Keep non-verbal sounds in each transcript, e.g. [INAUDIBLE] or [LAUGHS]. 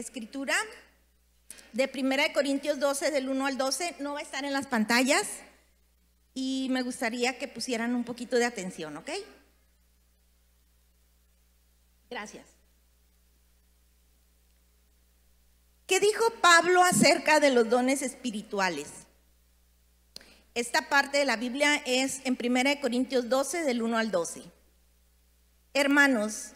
escritura de 1 Corintios 12, del 1 al 12. No va a estar en las pantallas y me gustaría que pusieran un poquito de atención, ¿ok? Gracias. ¿Qué dijo Pablo acerca de los dones espirituales? Esta parte de la Biblia es en 1 Corintios 12, del 1 al 12. Hermanos,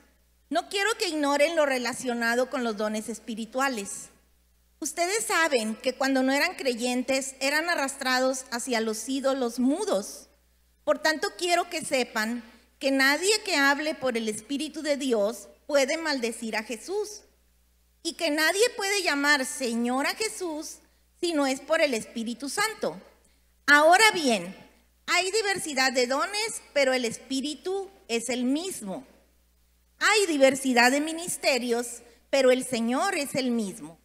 no quiero que ignoren lo relacionado con los dones espirituales. Ustedes saben que cuando no eran creyentes eran arrastrados hacia los ídolos mudos. Por tanto, quiero que sepan que nadie que hable por el Espíritu de Dios puede maldecir a Jesús y que nadie puede llamar Señor a Jesús si no es por el Espíritu Santo. Ahora bien, hay diversidad de dones, pero el Espíritu es el mismo. Hay diversidad de ministerios, pero el Señor es el mismo.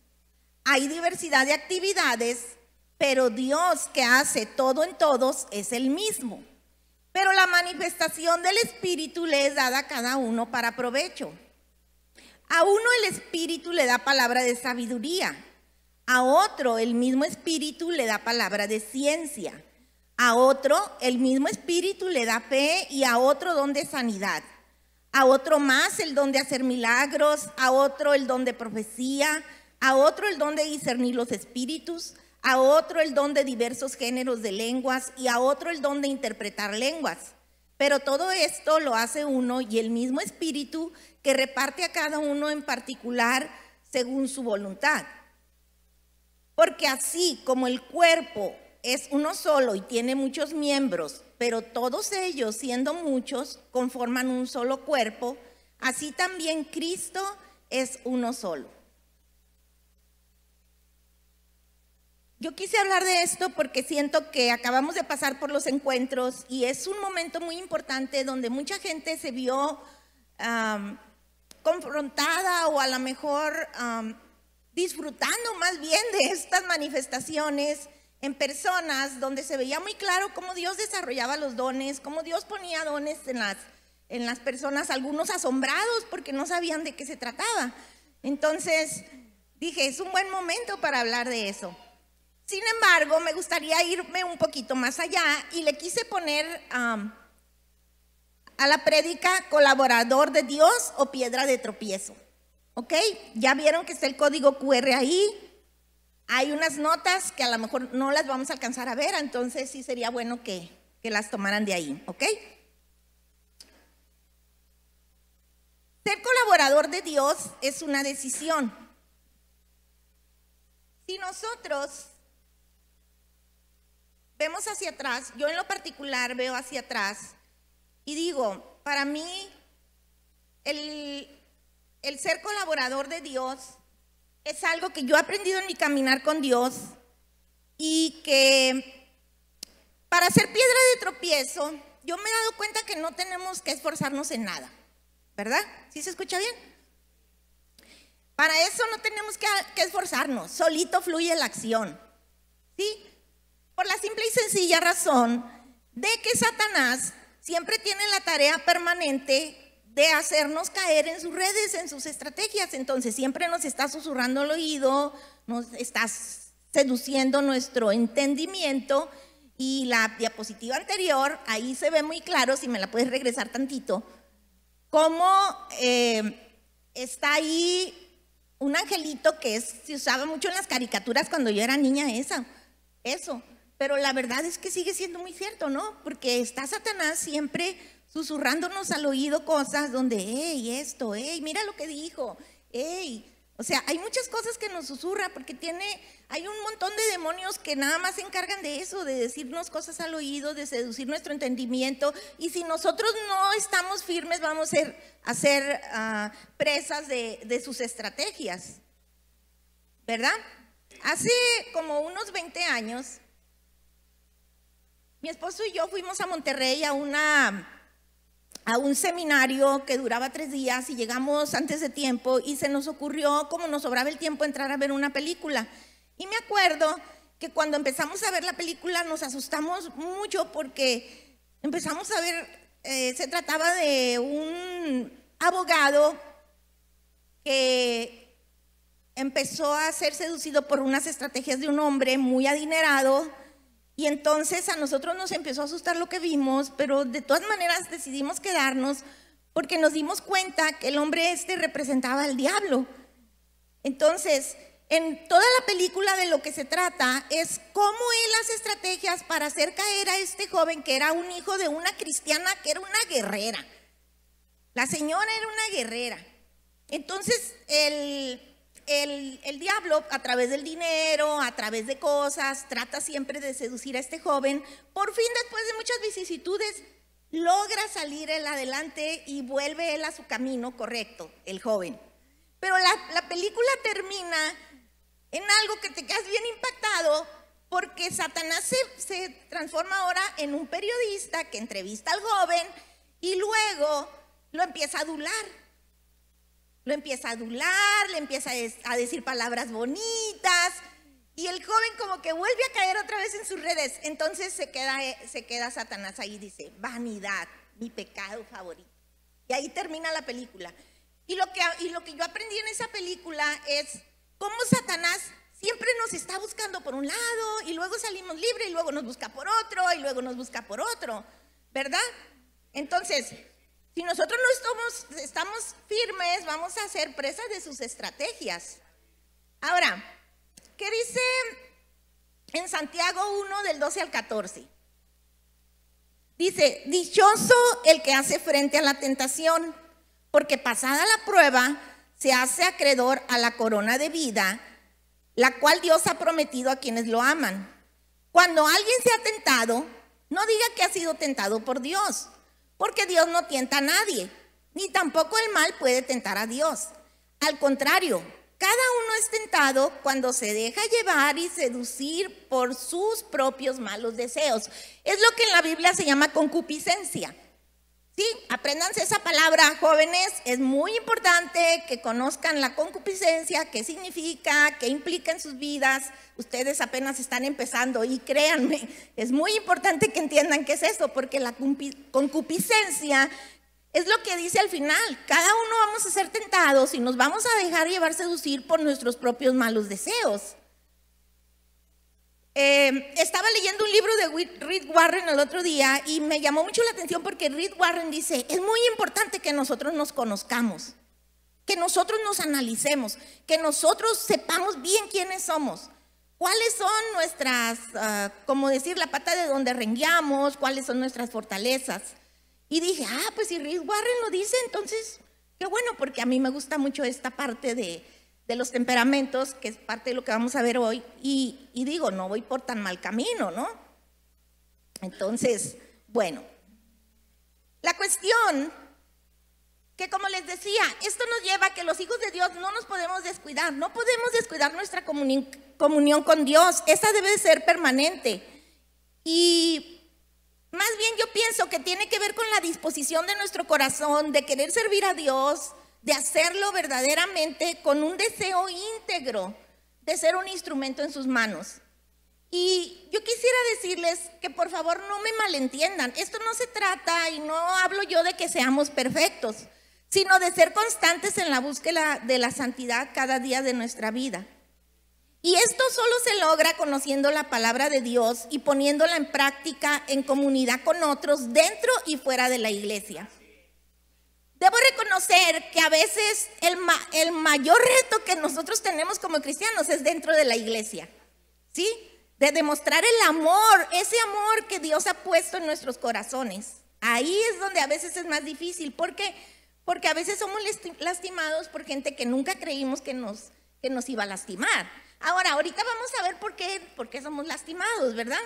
Hay diversidad de actividades, pero Dios que hace todo en todos es el mismo. Pero la manifestación del Espíritu le es dada a cada uno para provecho. A uno el Espíritu le da palabra de sabiduría, a otro el mismo Espíritu le da palabra de ciencia, a otro el mismo Espíritu le da fe y a otro don de sanidad, a otro más el don de hacer milagros, a otro el don de profecía, a otro el don de discernir los espíritus, a otro el don de diversos géneros de lenguas y a otro el don de interpretar lenguas. Pero todo esto lo hace uno y el mismo espíritu que reparte a cada uno en particular según su voluntad. Porque así como el cuerpo es uno solo y tiene muchos miembros, pero todos ellos, siendo muchos, conforman un solo cuerpo, así también Cristo es uno solo. Yo quise hablar de esto porque siento que acabamos de pasar por los encuentros y es un momento muy importante donde mucha gente se vio confrontada o a lo mejor disfrutando más bien de estas manifestaciones en personas donde se veía muy claro cómo Dios desarrollaba los dones, cómo Dios ponía dones en las, en las personas, algunos asombrados porque no sabían de qué se trataba. Entonces dije, es un buen momento para hablar de eso. Sin embargo, me gustaría irme un poquito más allá y le quise poner a la prédica colaborador de Dios o piedra de tropiezo. ¿Ok? Ya vieron que está el código QR ahí. Hay unas notas que a lo mejor no las vamos a alcanzar a ver, entonces sí sería bueno que, que las tomaran de ahí. ¿Ok? Ser colaborador de Dios es una decisión. Si nosotros vemos hacia atrás, yo en lo particular veo hacia atrás y digo, para mí, el, ser colaborador de Dios es algo que yo he aprendido en mi caminar con Dios y que para ser piedra de tropiezo, yo me he dado cuenta que no tenemos que esforzarnos en nada, ¿verdad? ¿Sí se escucha bien? Para eso no tenemos que, que esforzarnos, solito fluye la acción, ¿sí? Por la simple y sencilla razón de que Satanás siempre tiene la tarea permanente de hacernos caer en sus redes, en sus estrategias. Entonces siempre nos está susurrando el oído, nos está seduciendo nuestro entendimiento. Y la diapositiva anterior, ahí se ve muy claro, si me la puedes regresar tantito, cómo eh, está ahí un angelito que se usaba mucho en las caricaturas cuando yo era niña esa, eso. Pero la verdad es que sigue siendo muy cierto, ¿no? Porque está Satanás siempre susurrándonos al oído cosas donde, hey, esto, hey, mira lo que dijo, hey. O sea, hay muchas cosas que nos susurra porque tiene, hay un montón de demonios que nada más se encargan de eso, de decirnos cosas al oído, de seducir nuestro entendimiento. Y si nosotros no estamos firmes, vamos a ser, a ser ah, presas de, de sus estrategias. ¿Verdad? Hace como unos 20 años, mi esposo y yo fuimos a Monterrey a, una, a un seminario que duraba tres días y llegamos antes de tiempo y se nos ocurrió, como nos sobraba el tiempo, entrar a ver una película. Y me acuerdo que cuando empezamos a ver la película nos asustamos mucho porque empezamos a ver, eh, se trataba de un abogado que empezó a ser seducido por unas estrategias de un hombre muy adinerado y entonces a nosotros nos empezó a asustar lo que vimos, pero de todas maneras decidimos quedarnos porque nos dimos cuenta que el hombre este representaba al diablo. Entonces, en toda la película de lo que se trata es cómo él hace estrategias para hacer caer a este joven que era un hijo de una cristiana que era una guerrera. La señora era una guerrera. Entonces, el, el, diablo, a través del dinero, a través de cosas, trata siempre de seducir a este joven. Por fin, después de muchas vicisitudes, logra salir él adelante y vuelve él a su camino correcto, el joven. Pero la, película termina en algo que te quedas bien impactado porque Satanás se, se, transforma ahora en un periodista que entrevista al joven y luego lo empieza a adular. Lo empieza a adular, le empieza a decir palabras bonitas y el joven como que vuelve a caer otra vez en sus redes. Entonces se queda, se queda Satanás ahí y dice, vanidad, mi pecado favorito. Y ahí termina la película. Y lo que, y lo que yo aprendí en esa película es cómo Satanás siempre nos está buscando por un lado y luego salimos libres y luego nos busca por otro y luego nos busca por otro, ¿verdad? Entonces, si nosotros no estamos, firmes, vamos a ser presas de sus estrategias. Ahora, ¿qué dice en Santiago 1 del 12 al 14? Dice, dichoso el que hace frente a la tentación, porque pasada la prueba se hace acreedor a la corona de vida, la cual Dios ha prometido a quienes lo aman. Cuando alguien se ha tentado, no diga que ha sido tentado por Dios porque Dios no tienta a nadie, ni tampoco el mal puede tentar a Dios. Al contrario, cada uno es tentado cuando se deja llevar y seducir por sus propios malos deseos. Es lo que en la Biblia se llama concupiscencia. Sí, apréndanse esa palabra, jóvenes. Es muy importante que conozcan la concupiscencia, qué significa, qué implica en sus vidas. Ustedes apenas están empezando y créanme, es muy importante que entiendan qué es eso, porque la concupiscencia es lo que dice al final. Cada uno vamos a ser tentados y nos vamos a dejar llevar seducir por nuestros propios malos deseos. Eh, estaba leyendo un libro de Reed Warren el otro día y me llamó mucho la atención porque Reed Warren dice, es muy importante que nosotros nos conozcamos, que nosotros nos analicemos, que nosotros sepamos bien quiénes somos, cuáles son nuestras, uh, como decir, la pata de donde rengueamos, cuáles son nuestras fortalezas. Y dije, ah, pues si Reed Warren lo dice, entonces, qué bueno, porque a mí me gusta mucho esta parte de de los temperamentos, que es parte de lo que vamos a ver hoy, y, digo, no voy por tan mal camino, ¿no? Entonces, bueno, la cuestión que como les decía, esto nos lleva a que los hijos de Dios no nos podemos descuidar, no podemos descuidar nuestra comunión con Dios, esa debe ser permanente. Y más bien yo pienso que tiene que ver con la disposición de nuestro corazón de querer servir a Dios, de hacerlo verdaderamente con un deseo íntegro de ser un instrumento en sus manos. Y yo quisiera decirles que por favor no me malentiendan, esto no se trata y no hablo yo de que seamos perfectos, sino de ser constantes en la búsqueda de la santidad cada día de nuestra vida. Y esto solo se logra conociendo la palabra de Dios y poniéndola en práctica en comunidad con otros dentro y fuera de la iglesia. Debo reconocer que a veces el, el, mayor reto que nosotros tenemos como cristianos es dentro de la iglesia, ¿sí? De demostrar el amor, ese amor que Dios ha puesto en nuestros corazones. Ahí es donde a veces es más difícil, porque porque a veces somos lastimados por gente que nunca creímos que nos, que nos iba a lastimar. Ahora, ahorita vamos a ver por qué, por qué somos lastimados, ¿verdad?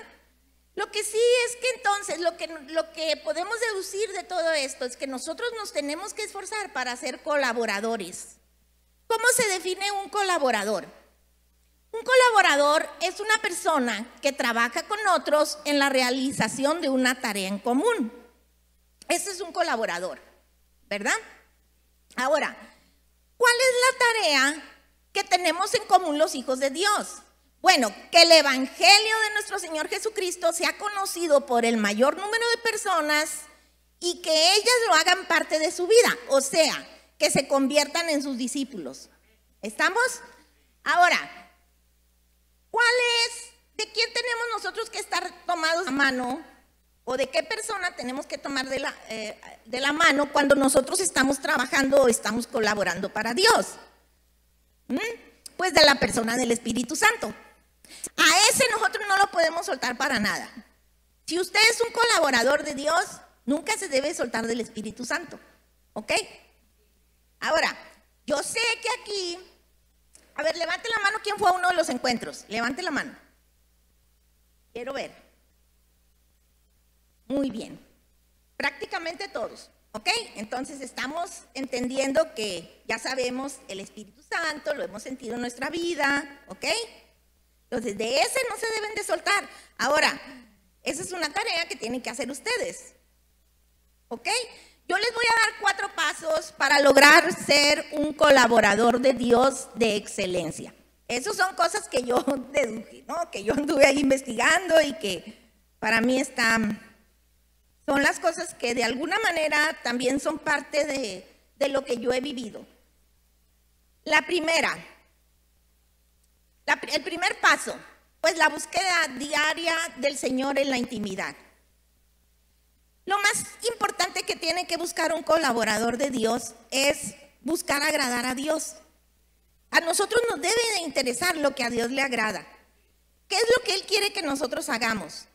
Lo que sí es que entonces lo que, lo que podemos deducir de todo esto es que nosotros nos tenemos que esforzar para ser colaboradores. ¿Cómo se define un colaborador? Un colaborador es una persona que trabaja con otros en la realización de una tarea en común. Ese es un colaborador, ¿verdad? Ahora, ¿cuál es la tarea que tenemos en común los hijos de Dios? Bueno, que el Evangelio de nuestro Señor Jesucristo sea conocido por el mayor número de personas y que ellas lo hagan parte de su vida, o sea, que se conviertan en sus discípulos. ¿Estamos? Ahora, ¿cuál es, de quién tenemos nosotros que estar tomados a mano o de qué persona tenemos que tomar de la, eh, de la mano cuando nosotros estamos trabajando o estamos colaborando para Dios? ¿Mm? Pues de la persona del Espíritu Santo. A ese nosotros no lo podemos soltar para nada. Si usted es un colaborador de Dios, nunca se debe soltar del Espíritu Santo. ¿Ok? Ahora, yo sé que aquí, a ver, levante la mano, ¿quién fue a uno de los encuentros? Levante la mano. Quiero ver. Muy bien. Prácticamente todos. ¿Ok? Entonces estamos entendiendo que ya sabemos el Espíritu Santo, lo hemos sentido en nuestra vida. ¿Ok? Entonces, de ese no se deben de soltar. Ahora, esa es una tarea que tienen que hacer ustedes. ¿Ok? Yo les voy a dar cuatro pasos para lograr ser un colaborador de Dios de excelencia. Esas son cosas que yo [LAUGHS] deduje, ¿no? que yo anduve ahí investigando y que para mí están, son las cosas que de alguna manera también son parte de, de lo que yo he vivido. La primera, el primer paso, pues la búsqueda diaria del Señor en la intimidad. Lo más importante que tiene que buscar un colaborador de Dios es buscar agradar a Dios. A nosotros nos debe de interesar lo que a Dios le agrada. ¿Qué es lo que Él quiere que nosotros hagamos?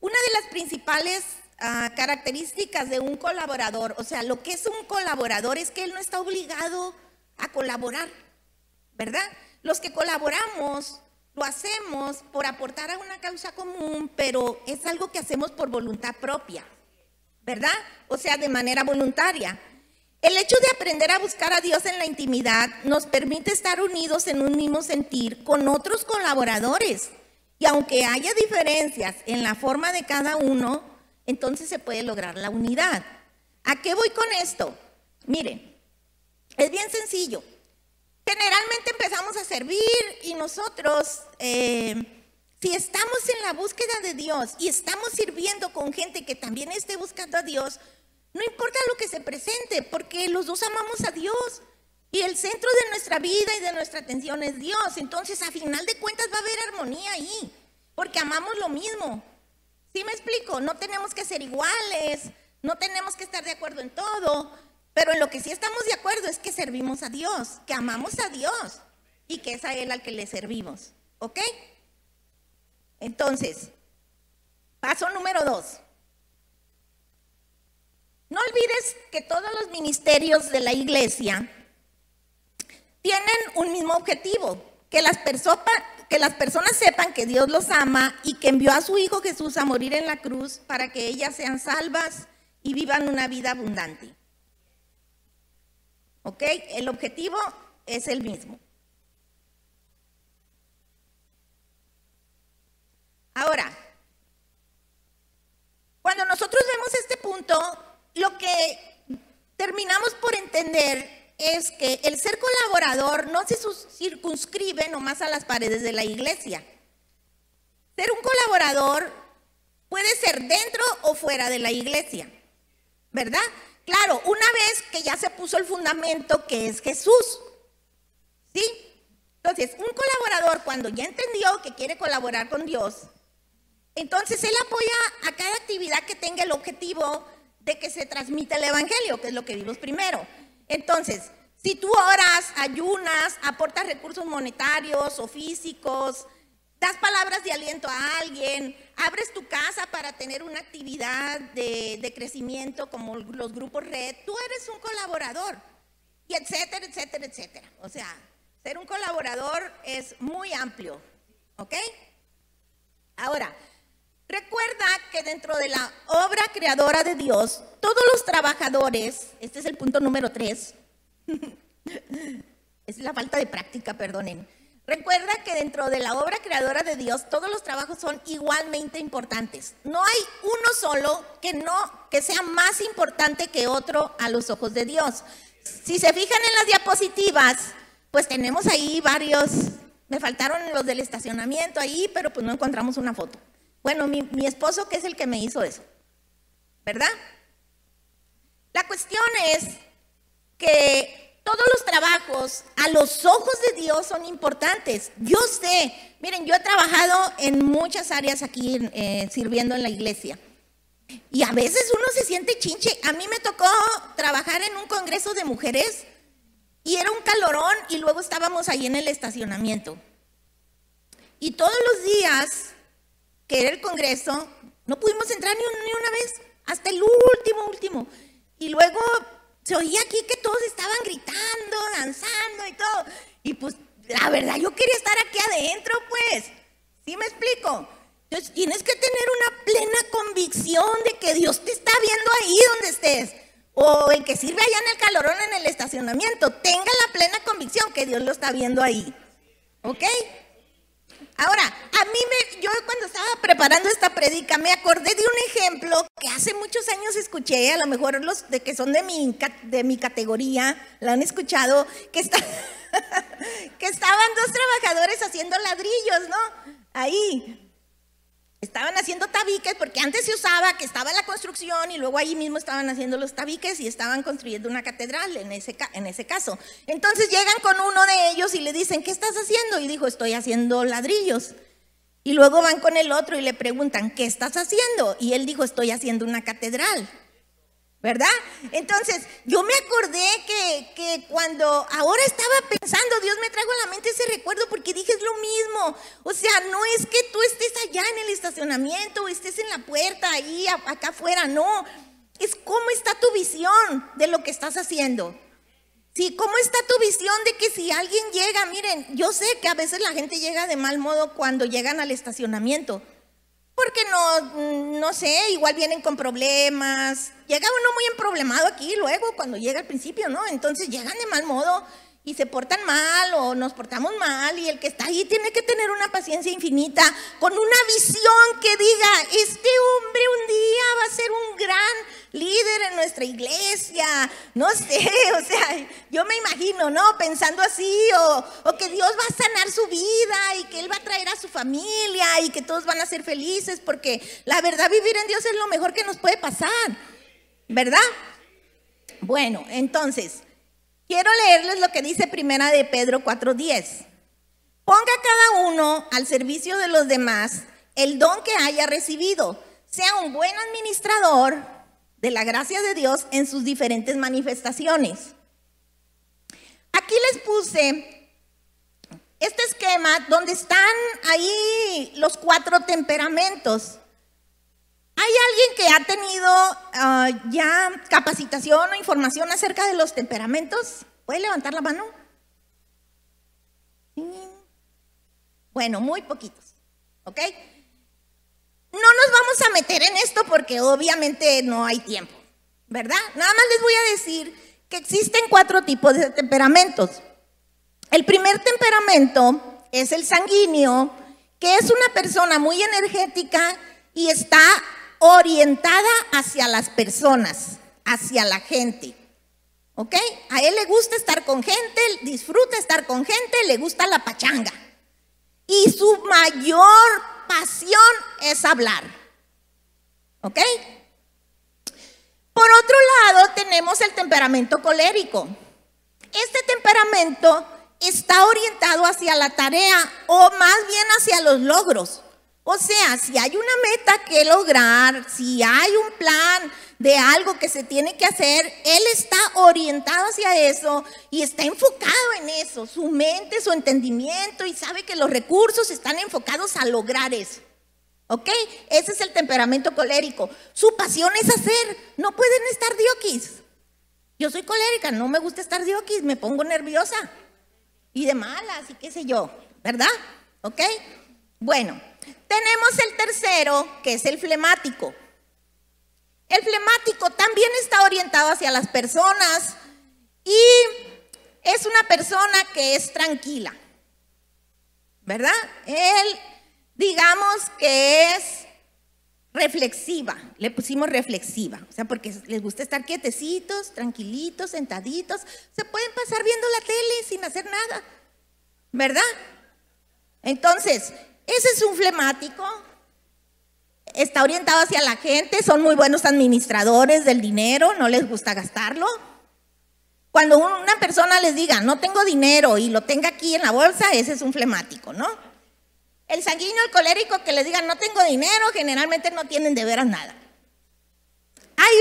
Una de las principales uh, características de un colaborador, o sea, lo que es un colaborador es que Él no está obligado a colaborar, ¿verdad? Los que colaboramos lo hacemos por aportar a una causa común, pero es algo que hacemos por voluntad propia, ¿verdad? O sea, de manera voluntaria. El hecho de aprender a buscar a Dios en la intimidad nos permite estar unidos en un mismo sentir con otros colaboradores. Y aunque haya diferencias en la forma de cada uno, entonces se puede lograr la unidad. ¿A qué voy con esto? Miren, es bien sencillo generalmente empezamos a servir y nosotros, eh, si estamos en la búsqueda de Dios y estamos sirviendo con gente que también esté buscando a Dios, no importa lo que se presente, porque los dos amamos a Dios. Y el centro de nuestra vida y de nuestra atención es Dios. Entonces, a final de cuentas, va a haber armonía ahí, porque amamos lo mismo. ¿Sí me explico? No tenemos que ser iguales, no tenemos que estar de acuerdo en todo, pero en lo que sí estamos de acuerdo es que servimos a Dios, que amamos a Dios y que es a Él al que le servimos. ¿Ok? Entonces, paso número dos. No olvides que todos los ministerios de la iglesia tienen un mismo objetivo, que las, que las personas sepan que Dios los ama y que envió a su Hijo Jesús a morir en la cruz para que ellas sean salvas y vivan una vida abundante. ¿Ok? El objetivo es el mismo. Ahora, cuando nosotros vemos este punto, lo que terminamos por entender es que el ser colaborador no se circunscribe nomás a las paredes de la iglesia. Ser un colaborador puede ser dentro o fuera de la iglesia, ¿verdad? Claro, una vez que ya se puso el fundamento que es Jesús. ¿Sí? Entonces, un colaborador cuando ya entendió que quiere colaborar con Dios, entonces él apoya a cada actividad que tenga el objetivo de que se transmita el Evangelio, que es lo que vimos primero. Entonces, si tú oras, ayunas, aportas recursos monetarios o físicos, das palabras de aliento a alguien, abres tu casa para tener una actividad de, crecimiento como los grupos red, tú eres un colaborador, y etcétera, etcétera, etcétera. O sea, ser un colaborador es muy amplio, ¿ok? Ahora, recuerda que dentro de la obra creadora de Dios, todos los trabajadores, este es el punto número tres, [LAUGHS] es la falta de práctica, perdonen Recuerda que dentro de la obra creadora de Dios todos los trabajos son igualmente importantes. No hay uno solo que no que sea más importante que otro a los ojos de Dios. Si se fijan en las diapositivas, pues tenemos ahí varios. Me faltaron los del estacionamiento ahí, pero pues no encontramos una foto. Bueno, mi, mi esposo que es el que me hizo eso, ¿verdad? La cuestión es que todos los trabajos a los ojos de Dios son importantes. Yo sé, miren, yo he trabajado en muchas áreas aquí eh, sirviendo en la iglesia. Y a veces uno se siente chinche. A mí me tocó trabajar en un congreso de mujeres y era un calorón y luego estábamos ahí en el estacionamiento. Y todos los días que era el congreso, no pudimos entrar ni, una vez, hasta el último, último. Y luego se oía aquí que todos estaban gritando, danzando y todo. Y pues la verdad yo quería estar aquí adentro, pues. ¿Sí me explico? Entonces tienes que tener una plena convicción de que Dios te está viendo ahí donde estés. O el que sirve allá en el calorón en el estacionamiento. Tenga la plena convicción que Dios lo está viendo ahí. ¿Ok? Ahora, a mí me, yo cuando estaba preparando esta predica me acordé de un ejemplo que hace muchos años escuché, a lo mejor los de que son de mi, de mi categoría, la han escuchado, que, está, [LAUGHS] que estaban dos trabajadores haciendo ladrillos, ¿no? Ahí, estaban haciendo tabiques, porque antes se usaba que estaba la construcción y luego ahí mismo estaban haciendo los tabiques y estaban construyendo una catedral en ese, en ese caso. Entonces llegan con uno de ellos y le dicen, ¿qué estás haciendo? Y dijo, estoy haciendo ladrillos. Y luego van con el otro y le preguntan, ¿qué estás haciendo? Y él dijo, estoy haciendo una catedral. ¿Verdad? Entonces, yo me acordé que, que, cuando ahora estaba pensando, Dios me trajo a la mente ese recuerdo porque dije es lo mismo. O sea, no es que tú estés allá en el estacionamiento estés en la puerta ahí, acá afuera, no. Es cómo está tu visión de lo que estás haciendo. Sí, ¿cómo está tu visión de que si alguien llega, miren, yo sé que a veces la gente llega de mal modo cuando llegan al estacionamiento. Porque no, no sé, igual vienen con problemas. Llega uno muy emproblemado aquí luego, cuando llega al principio, ¿no? Entonces llegan de mal modo y se portan mal o nos portamos mal y el que está ahí tiene que tener una paciencia infinita con una visión que diga, este en nuestra iglesia, no sé, [LAUGHS] o sea, yo me imagino, ¿no? Pensando así, o, o, que Dios va a sanar su vida y que Él va a traer a su familia y que todos van a ser felices, porque la verdad vivir en Dios es lo mejor que nos puede pasar, ¿verdad? Bueno, entonces, Quiero leerles lo que dice Primera de Pedro 4:10. Ponga cada uno al servicio de los demás el don que haya recibido. Sea un buen administrador de la gracia de Dios en sus diferentes manifestaciones. Aquí les puse este esquema donde están ahí los cuatro temperamentos. ¿Hay alguien que ha tenido ah, ya capacitación o información acerca de los temperamentos? ¿Puede levantar la mano? Bueno, muy poquitos, ¿ok? No nos vamos a meter en esto porque obviamente no hay tiempo, ¿verdad? Nada más les voy a decir que existen cuatro tipos de temperamentos. El primer temperamento es el sanguíneo, que es una persona muy energética y está orientada hacia las personas, hacia la gente. ¿Ok? A él le gusta estar con gente, disfruta estar con gente, le gusta la pachanga. Y su mayor pasión es hablar. ¿Ok? Por otro lado, tenemos el temperamento colérico. Este temperamento está orientado hacia la tarea o más bien hacia los logros. O sea, si hay una meta que lograr, si hay un plan de algo que se tiene que hacer, él está orientado hacia eso y está enfocado en eso, su mente, su entendimiento y sabe que los recursos están enfocados a lograr eso. ¿Ok? Ese es el temperamento colérico. Su pasión es hacer, no pueden estar diokis. Yo soy colérica, no me gusta estar diokis, me pongo nerviosa y de malas y qué sé yo, ¿verdad? ¿Ok? Bueno, tenemos el tercero, que es el flemático. El flemático también está orientado hacia las personas y es una persona que es tranquila, ¿verdad? Él, digamos que es reflexiva, le pusimos reflexiva, o sea, porque les gusta estar quietecitos, tranquilitos, sentaditos, se pueden pasar viendo la tele sin hacer nada, ¿verdad? Entonces, ese es un flemático. Está orientado hacia la gente, son muy buenos administradores del dinero, no les gusta gastarlo. Cuando una persona les diga, no tengo dinero y lo tenga aquí en la bolsa, ese es un flemático, ¿no? El sanguíneo, el colérico que les diga, no tengo dinero, generalmente no tienen de veras nada. Hay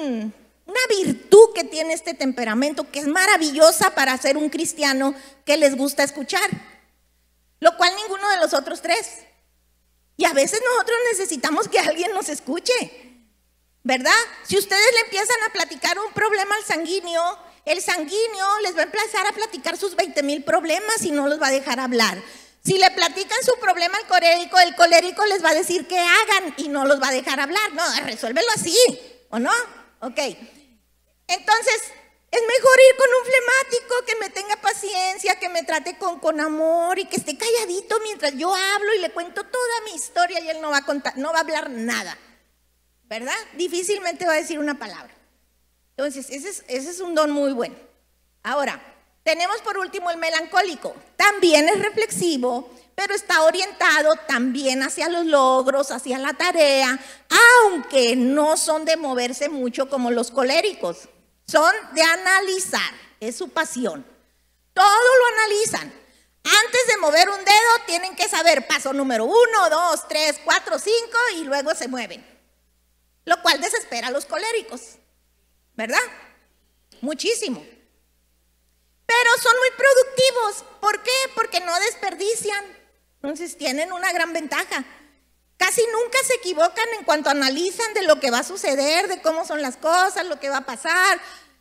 un, una virtud que tiene este temperamento que es maravillosa para ser un cristiano que les gusta escuchar, lo cual ninguno de los otros tres. Y a veces nosotros necesitamos que alguien nos escuche. ¿verdad? Si ustedes le empiezan a platicar un problema al sanguíneo, el sanguíneo les va a empezar a platicar sus 20 mil problemas y no los va a dejar hablar. Si le platican su problema al colérico, el colérico les va a decir que hagan y no los va a dejar hablar. No, resuélvelo así, ¿o no? Ok. Entonces, es mejor ir con un flemático que me tenga paciencia, que me trate con, con amor y que esté calladito mientras yo hablo y le cuento toda mi historia y él no va a contar, no va a hablar nada. ¿verdad? Difícilmente va a decir una palabra. Entonces, ese es, ese es un don muy bueno. Ahora, tenemos por último el melancólico. También es reflexivo, pero está orientado también hacia los logros, hacia la tarea, aunque no son de moverse mucho como los coléricos. Son de analizar, es su pasión. Todo lo analizan. Antes de mover un dedo tienen que saber paso número uno, dos, tres, cuatro, cinco y luego se mueven lo cual desespera a los coléricos, ¿verdad? Muchísimo. Pero son muy productivos. ¿Por qué? Porque no desperdician. Entonces tienen una gran ventaja. Casi nunca se equivocan en cuanto analizan de lo que va a suceder, de cómo son las cosas, lo que va a pasar,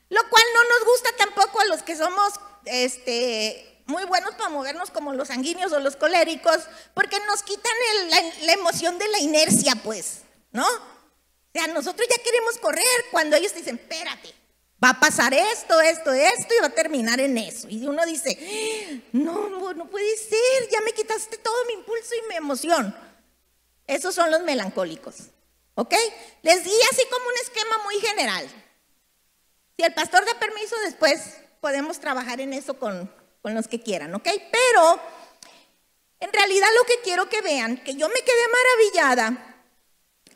lo cual no nos gusta tampoco a los que somos este, muy buenos para movernos como los sanguíneos o los coléricos, porque nos quitan la, la emoción de la inercia, pues, ¿no? O sea, nosotros ya queremos correr cuando ellos dicen, espérate, va a pasar esto, esto, esto y va a terminar en eso. Y uno dice, no, no puede ser, ya me quitaste todo mi impulso y mi emoción. Esos son los melancólicos. ¿Ok? Les di así como un esquema muy general. Si el pastor da permiso, después podemos trabajar en eso con, con los que quieran, ¿ok? Pero en realidad lo que quiero que vean, que yo me quedé maravillada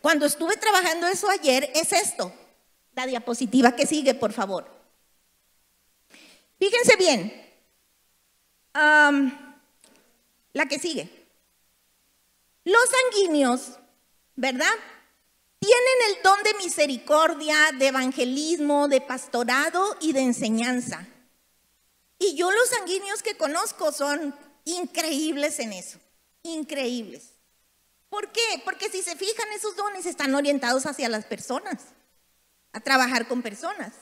cuando estuve trabajando eso ayer, es esto. La diapositiva que sigue, por favor. Fíjense bien. la que sigue. Los sanguíneos, ¿verdad? Tienen el don de misericordia, de evangelismo, de pastorado y de enseñanza. Y yo los sanguíneos que conozco son increíbles en eso, increíbles. ¿Por qué? Porque si se fijan, esos dones están orientados hacia las personas, a trabajar con personas.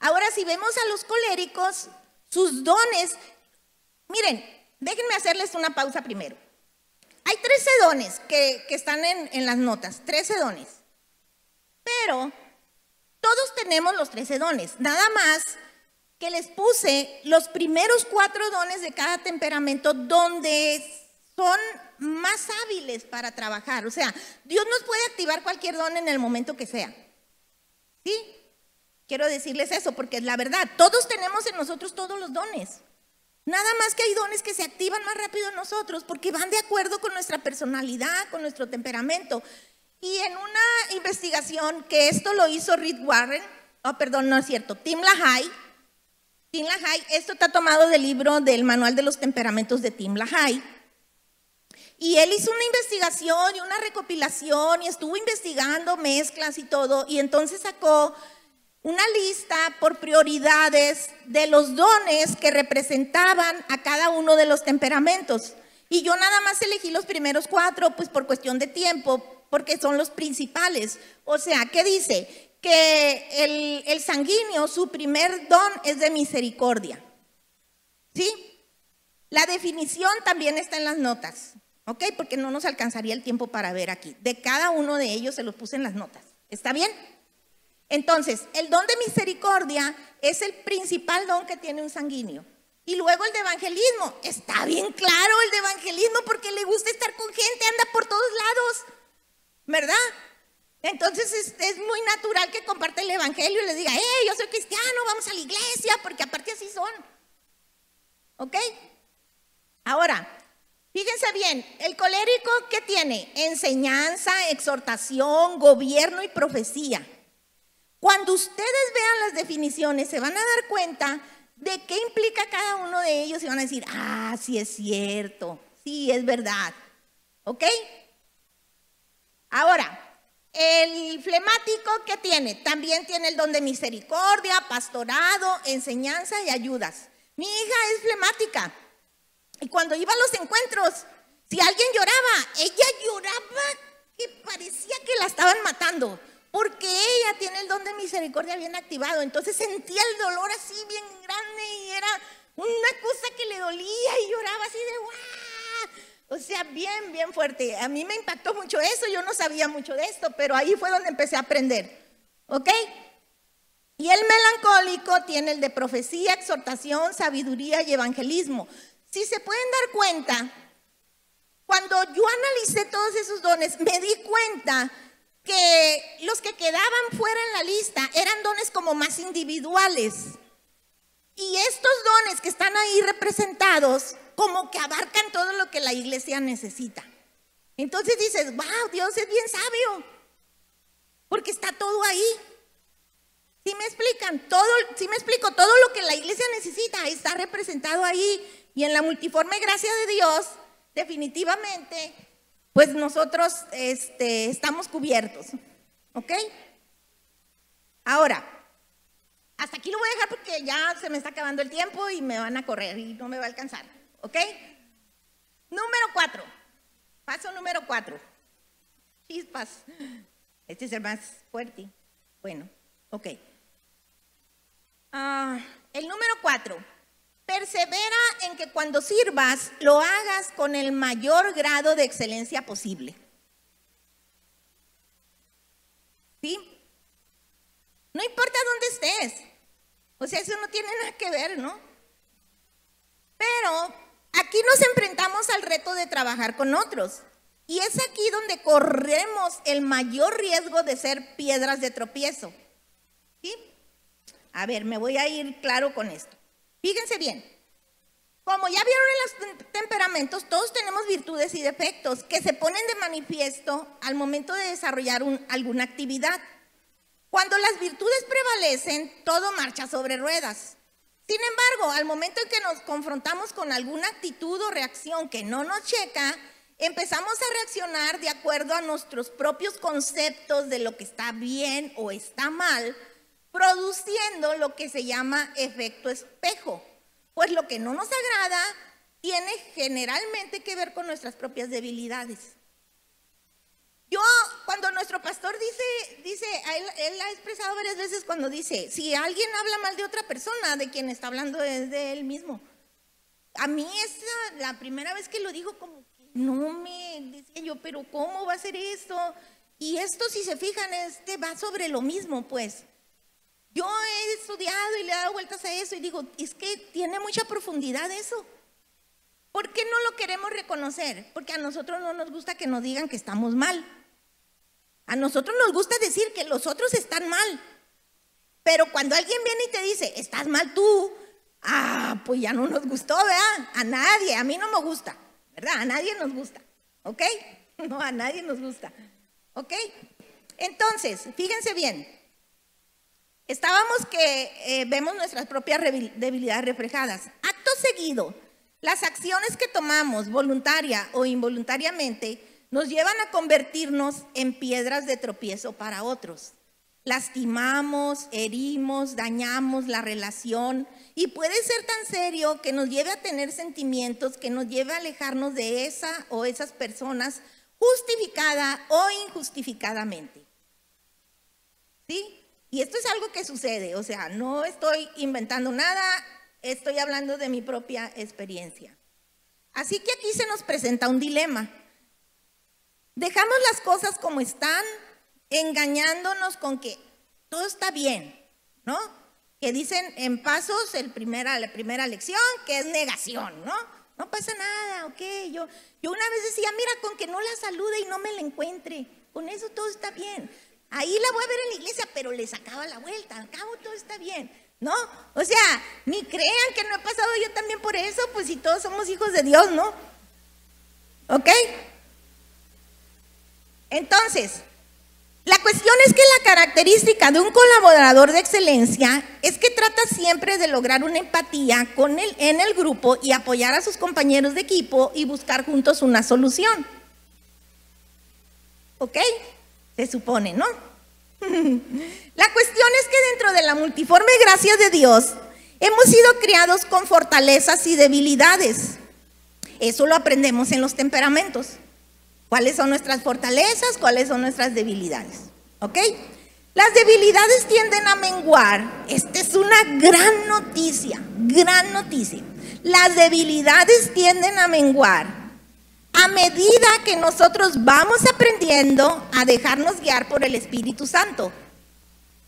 Ahora, si vemos a los coléricos, sus dones, miren, déjenme hacerles una pausa primero. Hay 13 dones que, están en, en las notas, 13 dones. Pero todos tenemos los 13 dones, nada más que les puse los primeros cuatro dones de cada temperamento donde son más hábiles para trabajar. O sea, Dios nos puede activar cualquier don en el momento que sea. ¿Sí? Quiero decirles eso, porque la verdad, todos tenemos en nosotros todos los dones. Nada más que hay dones que se activan más rápido en nosotros porque van de acuerdo con nuestra personalidad, con nuestro temperamento. Y en una investigación que esto lo hizo Reed Warren, oh perdón, no es cierto, Tim LaHaye, Tim LaHaye, esto está tomado del libro del Manual de los Temperamentos de Tim LaHaye, y él hizo una investigación y una recopilación y estuvo investigando mezclas y todo. Y entonces sacó una lista por prioridades de los dones que representaban a cada uno de los temperamentos. Y yo nada más elegí los primeros cuatro, pues por cuestión de tiempo, porque son los principales. O sea, ¿qué dice? Que el, el sanguíneo, su primer don es de misericordia. ¿Sí? La definición también está en las notas. ¿Ok? Porque no nos alcanzaría el tiempo para ver aquí. De cada uno de ellos se los puse en las notas. ¿Está bien? Entonces, el don de misericordia es el principal don que tiene un sanguíneo. Y luego el de evangelismo. Está bien claro el de evangelismo porque le gusta estar con gente, anda por todos lados. ¿Verdad? Entonces es, muy natural que comparte el evangelio y le diga, hey, yo soy cristiano, vamos a la iglesia, porque aparte así son. ¿Ok? Ahora, Fíjense bien, el colérico ¿qué tiene? Enseñanza, exhortación, gobierno y profecía. Cuando ustedes vean las definiciones, se van a dar cuenta de qué implica cada uno de ellos y van a decir, ah, sí es cierto, sí es verdad. ¿Ok? Ahora, el flemático que tiene, también tiene el don de misericordia, pastorado, enseñanza y ayudas. Mi hija es flemática y cuando iba a los encuentros, si alguien lloraba, ella lloraba que parecía que la estaban matando, porque ella tiene el don de misericordia bien activado. Entonces sentía el dolor así bien grande y era una cosa que le dolía y lloraba así de ¡guau! O sea, bien, bien fuerte. A mí me impactó mucho eso, yo no sabía mucho de esto, pero ahí fue donde empecé a aprender. ¿Ok? Y el melancólico tiene el de profecía, exhortación, sabiduría y evangelismo. Si se pueden dar cuenta, cuando yo analicé todos esos dones, me di cuenta que los que quedaban fuera en la lista eran dones como más individuales. Y estos dones que están ahí representados como que abarcan todo lo que la iglesia necesita. Entonces dices, wow, Dios es bien sabio, porque está todo ahí. Si me explican, todo, si me explico, todo lo que la iglesia necesita está representado ahí y en la multiforme gracia de Dios, definitivamente, pues nosotros este, estamos cubiertos. ¿Ok? Ahora, hasta aquí lo voy a dejar porque ya se me está acabando el tiempo y me van a correr y no me va a alcanzar. ¿Ok? Número cuatro. Paso número cuatro. Chispas. Este es el más fuerte. Bueno, ok. Ah, el número cuatro. Persevera en que cuando sirvas lo hagas con el mayor grado de excelencia posible. ¿Sí? No importa dónde estés. O sea, eso no tiene nada que ver, ¿no? Pero aquí nos enfrentamos al reto de trabajar con otros. Y es aquí donde corremos el mayor riesgo de ser piedras de tropiezo. ¿Sí? A ver, me voy a ir claro con esto. Fíjense bien. Como ya vieron en los temperamentos, todos tenemos virtudes y defectos que se ponen de manifiesto al momento de desarrollar alguna actividad. Cuando las virtudes prevalecen, todo marcha sobre ruedas. Sin embargo, al momento en que nos confrontamos con alguna actitud o reacción que no nos checa, empezamos a reaccionar de acuerdo a nuestros propios conceptos de lo que está bien o está mal, produciendo lo que se llama efecto espejo. Pues lo que no nos agrada tiene generalmente que ver con nuestras propias debilidades. Yo, cuando nuestro pastor dice, dice, él, ha expresado varias veces cuando dice, si alguien habla mal de otra persona, de quien está hablando es de él mismo. A mí es la primera vez que lo digo como no me decía yo, pero ¿cómo va a ser esto? Y esto, si se fijan, este va sobre lo mismo, pues. Yo he estudiado y le he dado vueltas a eso y digo, es que tiene mucha profundidad eso. ¿Por qué no lo queremos reconocer? Porque a nosotros no nos gusta que nos digan que estamos mal. A nosotros nos gusta decir que los otros están mal. Pero cuando alguien viene y te dice, estás mal tú, ah, pues ya no nos gustó, ¿verdad? A nadie, a mí no me gusta, ¿verdad? A nadie nos gusta, ¿ok? [LAUGHS] No, a nadie nos gusta, ¿ok? Entonces, fíjense bien, estábamos que eh, vemos nuestras propias debilidades reflejadas. Acto seguido, las acciones que tomamos voluntaria o involuntariamente nos llevan a convertirnos en piedras de tropiezo para otros. Lastimamos, herimos, dañamos la relación y puede ser tan serio que nos lleve a tener sentimientos que nos lleve a alejarnos de esa o esas personas justificada o injustificadamente. ¿Sí? Y esto es algo que sucede, o sea, no estoy inventando nada, estoy hablando de mi propia experiencia. Así que aquí se nos presenta un dilema. Dejamos las cosas como están, engañándonos con que todo está bien, ¿no? Que dicen en pasos el primera, la primera lección, que es negación, ¿no? No pasa nada, ok. Yo, yo una vez decía, mira, con que no la salude y no me la encuentre, con eso todo está bien. Ahí la voy a ver en la iglesia, pero le sacaba la vuelta, al cabo todo está bien. ¿no? O sea, ni crean que no he pasado yo también por eso, pues si todos somos hijos de Dios, ¿no? ¿Ok? Entonces, La cuestión es que la característica de un colaborador de excelencia es que trata siempre de lograr una empatía con el, en el grupo y apoyar a sus compañeros de equipo y buscar juntos una solución. ¿Ok? Se supone, ¿no? [LAUGHS] la cuestión es que dentro de la multiforme gracia de Dios hemos sido criados con fortalezas y debilidades. Eso lo aprendemos en los temperamentos. ¿Cuáles son nuestras fortalezas? ¿Cuáles son nuestras debilidades? ¿Ok? Las debilidades tienden a menguar. Esta es una gran noticia, gran noticia. Las debilidades tienden a menguar a medida que nosotros vamos aprendiendo a dejarnos guiar por el Espíritu Santo.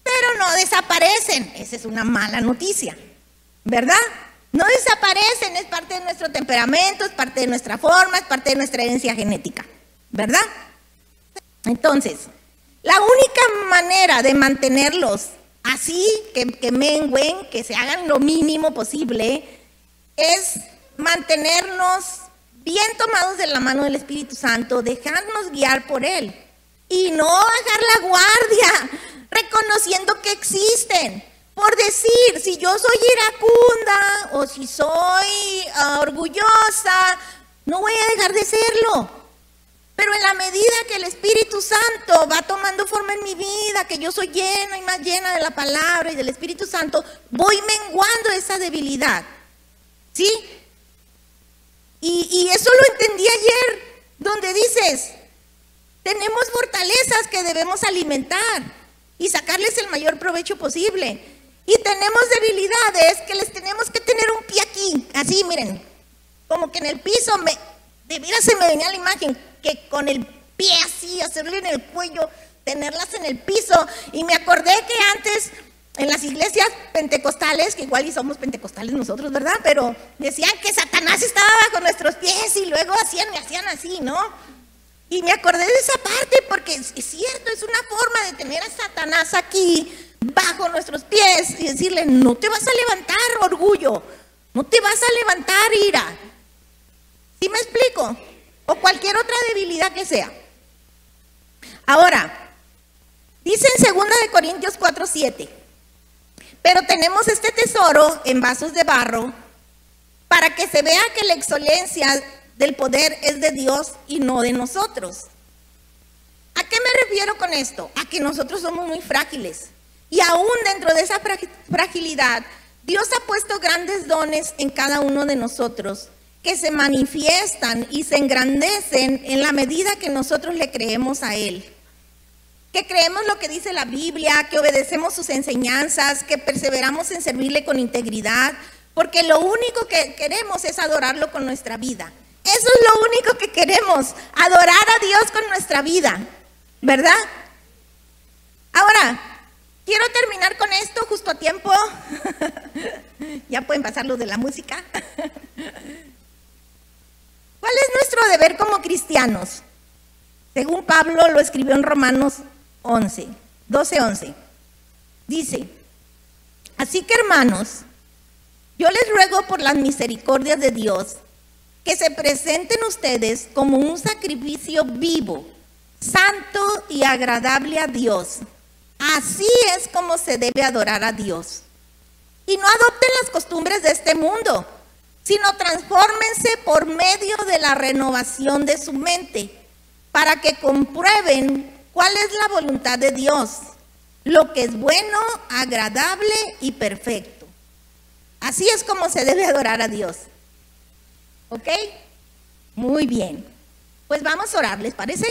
Pero no desaparecen. Esa es una mala noticia, ¿verdad? No desaparecen, es parte de nuestro temperamento, es parte de nuestra forma, es parte de nuestra herencia genética. ¿verdad? Entonces, la única manera de mantenerlos así, que, que mengüen, que se hagan lo mínimo posible, es mantenernos bien tomados de la mano del Espíritu Santo, dejarnos guiar por Él y no bajar la guardia, reconociendo que existen. Por decir, si yo soy iracunda o si soy ah, orgullosa, no voy a dejar de serlo. Pero en la medida que el Espíritu Santo va tomando forma en mi vida, que yo soy llena y más llena de la palabra y del Espíritu Santo, voy menguando esa debilidad. ¿Sí? Y, eso lo entendí ayer, donde dices, tenemos fortalezas que debemos alimentar y sacarles el mayor provecho posible. Y tenemos debilidades que les tenemos que tener un pie aquí, así, miren, como que en el piso me, de se me venía la imagen que con el pie así, hacerle en el cuello, tenerlas en el piso. Y me acordé que antes en las iglesias pentecostales, que igual y somos pentecostales nosotros, ¿verdad? Pero decían que Satanás estaba bajo nuestros pies y luego hacían, me hacían así, ¿no? Y me acordé de esa parte porque es cierto, es una forma de tener a Satanás aquí bajo nuestros pies y decirle, no te vas a levantar orgullo, no te vas a levantar ira, ¿Sí me explico? O cualquier otra debilidad que sea. Ahora, dice en 2 de Corintios 4, 7, pero tenemos este tesoro en vasos de barro para que se vea que la excelencia del poder es de Dios y no de nosotros. ¿A qué me refiero con esto? A que nosotros somos muy frágiles. Y aún dentro de esa fragilidad, Dios ha puesto grandes dones en cada uno de nosotros que se manifiestan y se engrandecen en la medida que nosotros le creemos a Él. Que creemos lo que dice la Biblia, que obedecemos sus enseñanzas, que perseveramos en servirle con integridad, porque lo único que queremos es adorarlo con nuestra vida. Eso es lo único que queremos, adorar a Dios con nuestra vida, ¿verdad? Ahora, quiero terminar con esto justo a tiempo. [LAUGHS] ya pueden pasar lo de la música. [LAUGHS] ¿Cuál es nuestro deber como cristianos? Según Pablo lo escribió en Romanos 11, 12, 11. Dice, así que hermanos, yo les ruego por las misericordias de Dios que se presenten ustedes como un sacrificio vivo, santo y agradable a Dios. Así es como se debe adorar a Dios. Y no adopten las costumbres de este mundo sino transfórmense por medio de la renovación de su mente, para que comprueben cuál es la voluntad de Dios, lo que es bueno, agradable y perfecto. Así es como se debe adorar a Dios. ¿Ok? Muy bien. Pues vamos a orar, ¿les parece?